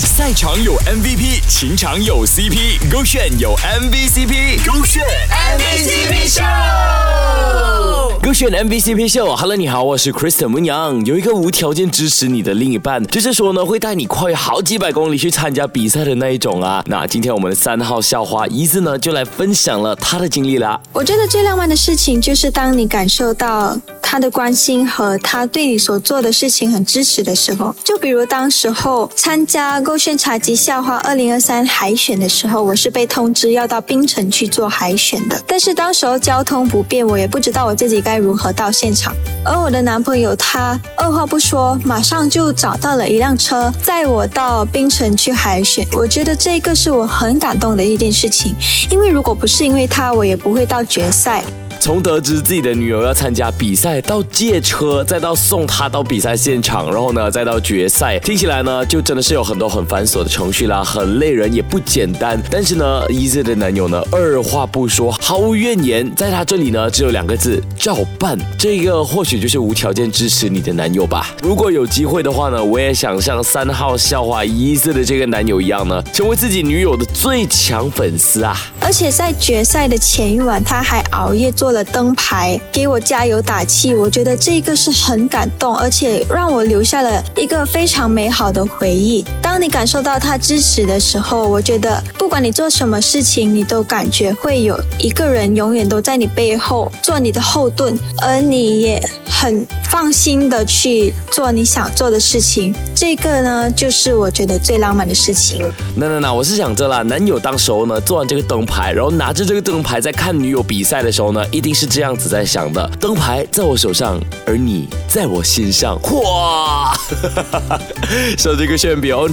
赛场有 MVP，情场有 CP，勾选有 MVCp，勾选 MVCp 秀。勾选 MVCp 秀，Hello，你好，我是 Kristen 文阳。有一个无条件支持你的另一半，就是说呢，会带你跨越好几百公里去参加比赛的那一种啊。那今天我们的三号校花一子呢，就来分享了她的经历啦。我觉得最浪漫的事情，就是当你感受到。他的关心和他对你所做的事情很支持的时候，就比如当时候参加勾选茶集校花二零二三海选的时候，我是被通知要到槟城去做海选的，但是当时候交通不便，我也不知道我自己该如何到现场。而我的男朋友他二话不说，马上就找到了一辆车载我到槟城去海选。我觉得这个是我很感动的一件事情，因为如果不是因为他，我也不会到决赛。从得知自己的女友要参加比赛，到借车，再到送她到比赛现场，然后呢，再到决赛，听起来呢，就真的是有很多很繁琐的程序啦，很累人，也不简单。但是呢，Easy 的男友呢，二话不说，毫无怨言，在他这里呢，只有两个字：照办。这个或许就是无条件支持你的男友吧。如果有机会的话呢，我也想像三号笑话 Easy 的这个男友一样呢，成为自己女友的最强粉丝啊！而且在决赛的前一晚，他还熬夜做。了灯牌给我加油打气，我觉得这个是很感动，而且让我留下了一个非常美好的回忆。当你感受到他支持的时候，我觉得不管你做什么事情，你都感觉会有一个人永远都在你背后做你的后盾，而你也很放心的去做你想做的事情。这个呢，就是我觉得最浪漫的事情。那那那，我是想着啦，男友当时候呢做完这个灯牌，然后拿着这个灯牌在看女友比赛的时候呢，一定是这样子在想的：灯牌在我手上，而你在我心上。哇！说这个炫比 on